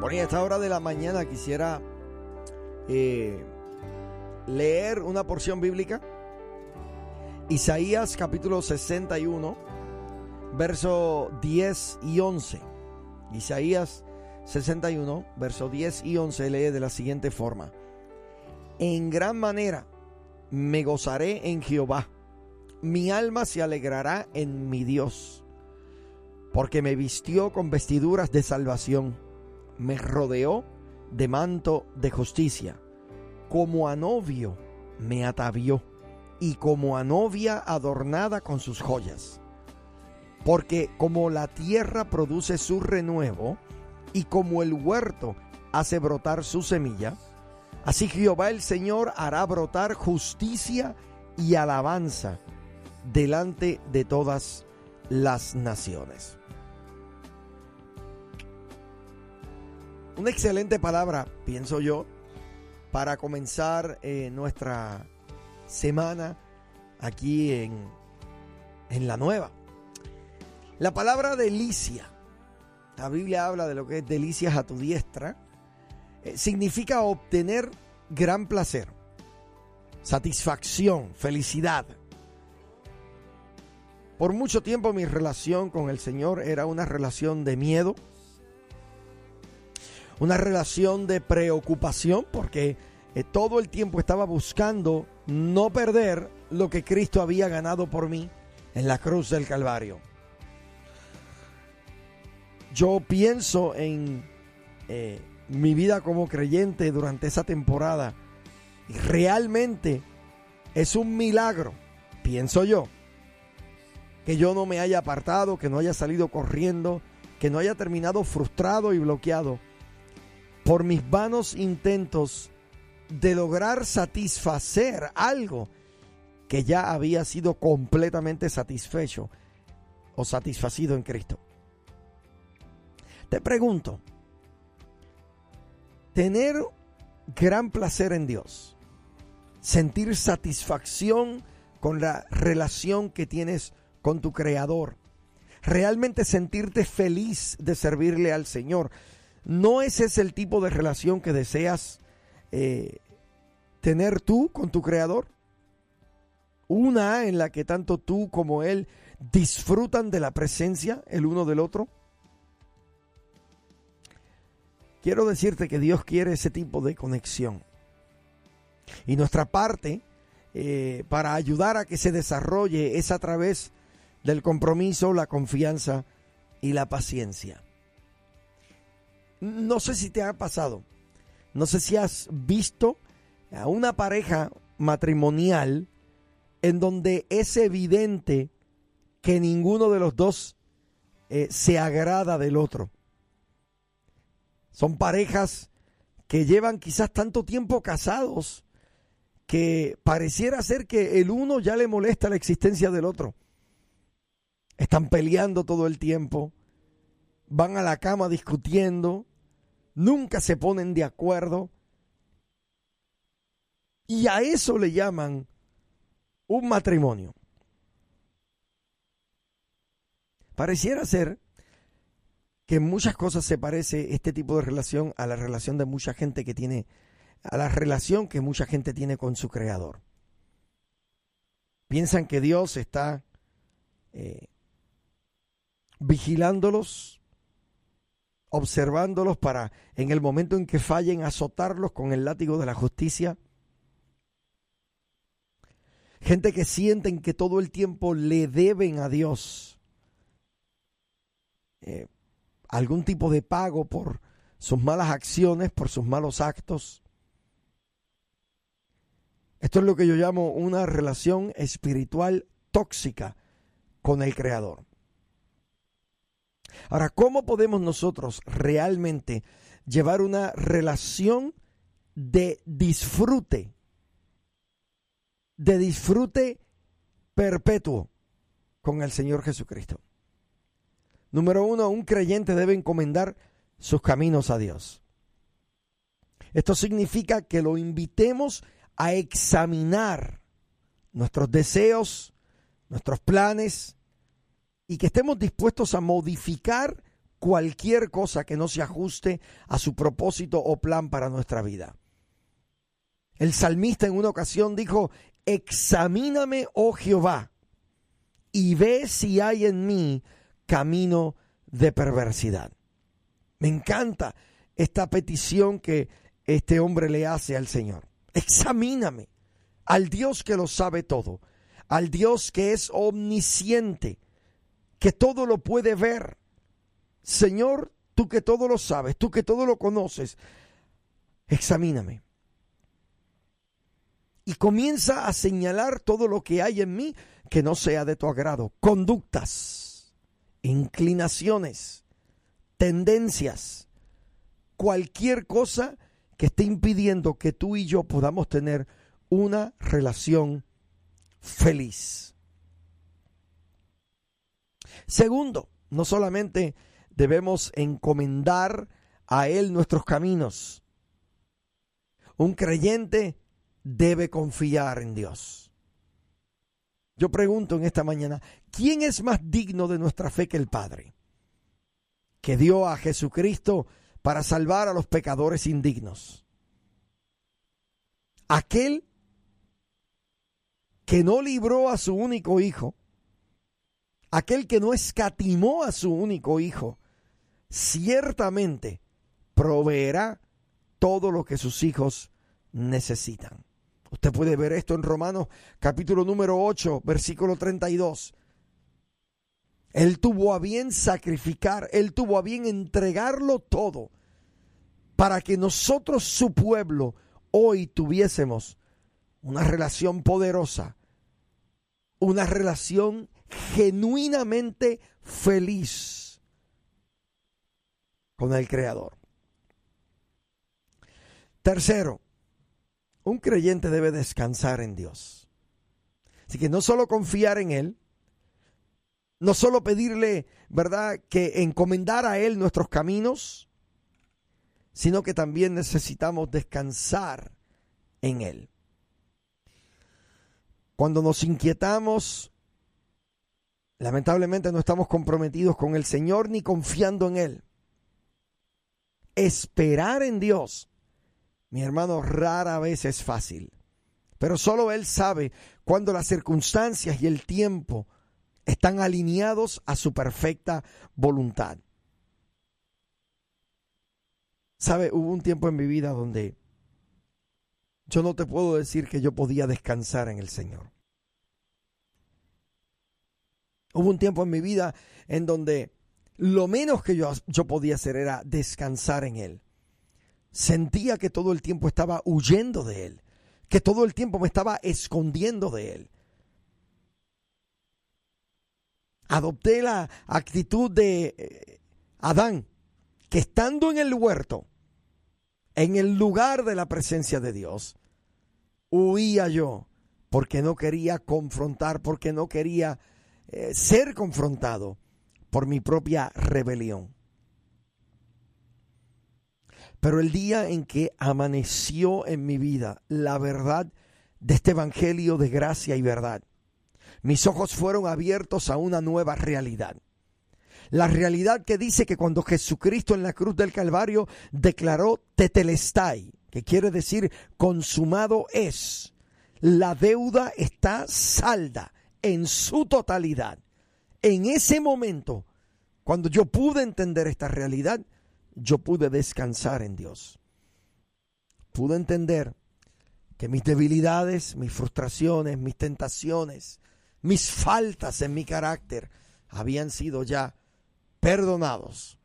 Bueno, y a esta hora de la mañana quisiera eh, leer una porción bíblica. Isaías capítulo 61, verso 10 y 11. Isaías 61, verso 10 y 11 lee de la siguiente forma. En gran manera me gozaré en Jehová. Mi alma se alegrará en mi Dios, porque me vistió con vestiduras de salvación me rodeó de manto de justicia. Como a novio me atavió y como a novia adornada con sus joyas. Porque como la tierra produce su renuevo y como el huerto hace brotar su semilla, así Jehová el Señor hará brotar justicia y alabanza delante de todas las naciones. Una excelente palabra, pienso yo, para comenzar eh, nuestra semana aquí en, en la nueva. La palabra delicia, la Biblia habla de lo que es delicias a tu diestra, eh, significa obtener gran placer, satisfacción, felicidad. Por mucho tiempo mi relación con el Señor era una relación de miedo, una relación de preocupación porque eh, todo el tiempo estaba buscando no perder lo que Cristo había ganado por mí en la cruz del Calvario. Yo pienso en eh, mi vida como creyente durante esa temporada y realmente es un milagro, pienso yo, que yo no me haya apartado, que no haya salido corriendo, que no haya terminado frustrado y bloqueado por mis vanos intentos de lograr satisfacer algo que ya había sido completamente satisfecho o satisfacido en Cristo. Te pregunto, tener gran placer en Dios, sentir satisfacción con la relación que tienes con tu Creador, realmente sentirte feliz de servirle al Señor, ¿No ese es el tipo de relación que deseas eh, tener tú con tu creador? Una en la que tanto tú como él disfrutan de la presencia el uno del otro. Quiero decirte que Dios quiere ese tipo de conexión. Y nuestra parte eh, para ayudar a que se desarrolle es a través del compromiso, la confianza y la paciencia. No sé si te ha pasado, no sé si has visto a una pareja matrimonial en donde es evidente que ninguno de los dos eh, se agrada del otro. Son parejas que llevan quizás tanto tiempo casados que pareciera ser que el uno ya le molesta la existencia del otro. Están peleando todo el tiempo, van a la cama discutiendo, nunca se ponen de acuerdo. Y a eso le llaman un matrimonio. Pareciera ser que en muchas cosas se parece este tipo de relación a la relación de mucha gente que tiene, a la relación que mucha gente tiene con su creador. Piensan que Dios está eh, vigilándolos, observándolos para en el momento en que fallen azotarlos con el látigo de la justicia. Gente que sienten que todo el tiempo le deben a Dios eh, algún tipo de pago por sus malas acciones, por sus malos actos. Esto es lo que yo llamo una relación espiritual tóxica con el Creador. Ahora, ¿cómo podemos nosotros realmente llevar una relación de disfrute, de disfrute perpetuo con el Señor Jesucristo? Número uno, un creyente debe encomendar sus caminos a Dios. Esto significa que lo invitemos a examinar nuestros deseos, nuestros planes, y que estemos dispuestos a modificar cualquier cosa que no se ajuste a su propósito o plan para nuestra vida. El salmista en una ocasión dijo, examíname, oh Jehová, y ve si hay en mí camino de perversidad. Me encanta esta petición que este hombre le hace al Señor. Examíname al Dios que lo sabe todo, al Dios que es omnisciente, que todo lo puede ver. Señor, tú que todo lo sabes, tú que todo lo conoces, examíname. Y comienza a señalar todo lo que hay en mí que no sea de tu agrado. Conductas, inclinaciones, tendencias, cualquier cosa que esté impidiendo que tú y yo podamos tener una relación feliz. Segundo, no solamente debemos encomendar a Él nuestros caminos. Un creyente debe confiar en Dios. Yo pregunto en esta mañana, ¿quién es más digno de nuestra fe que el Padre? Que dio a Jesucristo para salvar a los pecadores indignos. Aquel que no libró a su único hijo, aquel que no escatimó a su único hijo, ciertamente proveerá todo lo que sus hijos necesitan. Usted puede ver esto en Romanos capítulo número 8, versículo 32. Él tuvo a bien sacrificar, él tuvo a bien entregarlo todo para que nosotros, su pueblo, hoy tuviésemos una relación poderosa, una relación genuinamente feliz con el Creador. Tercero, un creyente debe descansar en Dios. Así que no solo confiar en Él, no solo pedirle, ¿verdad?, que encomendar a Él nuestros caminos, sino que también necesitamos descansar en Él. Cuando nos inquietamos, lamentablemente no estamos comprometidos con el Señor ni confiando en Él. Esperar en Dios, mi hermano, rara vez es fácil, pero solo Él sabe cuando las circunstancias y el tiempo están alineados a su perfecta voluntad. Sabe, hubo un tiempo en mi vida donde yo no te puedo decir que yo podía descansar en el Señor. Hubo un tiempo en mi vida en donde lo menos que yo, yo podía hacer era descansar en Él. Sentía que todo el tiempo estaba huyendo de Él, que todo el tiempo me estaba escondiendo de Él. adopté la actitud de eh, Adán, que estando en el huerto, en el lugar de la presencia de Dios, huía yo porque no quería confrontar, porque no quería eh, ser confrontado por mi propia rebelión. Pero el día en que amaneció en mi vida la verdad de este Evangelio de gracia y verdad, mis ojos fueron abiertos a una nueva realidad. La realidad que dice que cuando Jesucristo en la cruz del Calvario declaró tetelestai, que quiere decir consumado es, la deuda está salda en su totalidad. En ese momento, cuando yo pude entender esta realidad, yo pude descansar en Dios. Pude entender que mis debilidades, mis frustraciones, mis tentaciones, mis faltas en mi carácter habían sido ya perdonados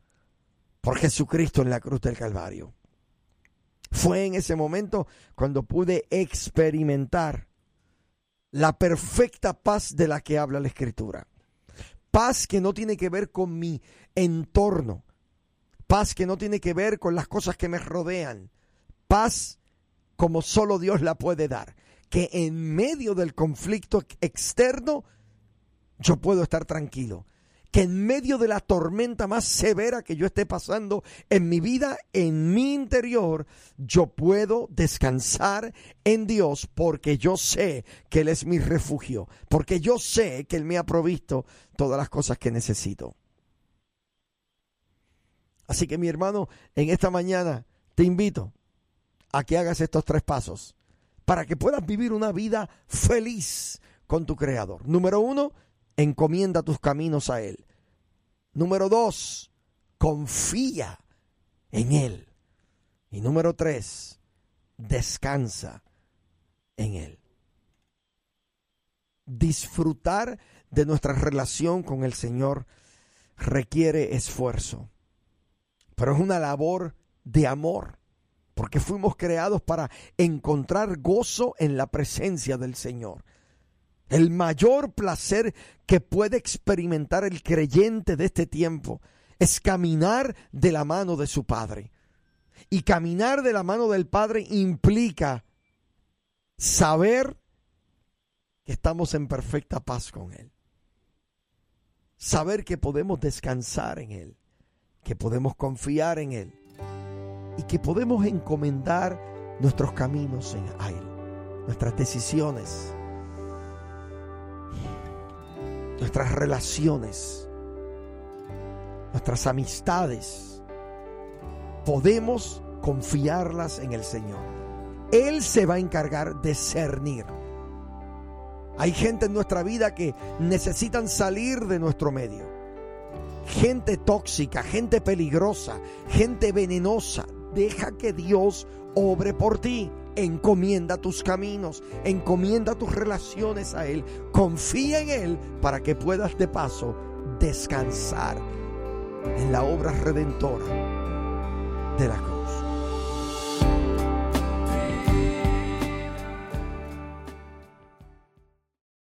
por Jesucristo en la cruz del Calvario. Fue en ese momento cuando pude experimentar la perfecta paz de la que habla la Escritura. Paz que no tiene que ver con mi entorno. Paz que no tiene que ver con las cosas que me rodean. Paz como solo Dios la puede dar que en medio del conflicto externo yo puedo estar tranquilo. Que en medio de la tormenta más severa que yo esté pasando en mi vida, en mi interior, yo puedo descansar en Dios porque yo sé que Él es mi refugio, porque yo sé que Él me ha provisto todas las cosas que necesito. Así que mi hermano, en esta mañana te invito a que hagas estos tres pasos para que puedas vivir una vida feliz con tu Creador. Número uno, encomienda tus caminos a Él. Número dos, confía en Él. Y número tres, descansa en Él. Disfrutar de nuestra relación con el Señor requiere esfuerzo, pero es una labor de amor, porque fuimos creados para encontrar gozo en la presencia del Señor. El mayor placer que puede experimentar el creyente de este tiempo es caminar de la mano de su Padre. Y caminar de la mano del Padre implica saber que estamos en perfecta paz con Él. Saber que podemos descansar en Él, que podemos confiar en Él y que podemos encomendar nuestros caminos a Él, nuestras decisiones, nuestras relaciones, nuestras amistades. Podemos confiarlas en el Señor. Él se va a encargar de cernir. Hay gente en nuestra vida que necesitan salir de nuestro medio. Gente tóxica, gente peligrosa, gente venenosa. Deja que Dios obre por ti. Encomienda tus caminos, encomienda tus relaciones a Él. Confía en Él para que puedas de paso descansar en la obra redentora de la cruz.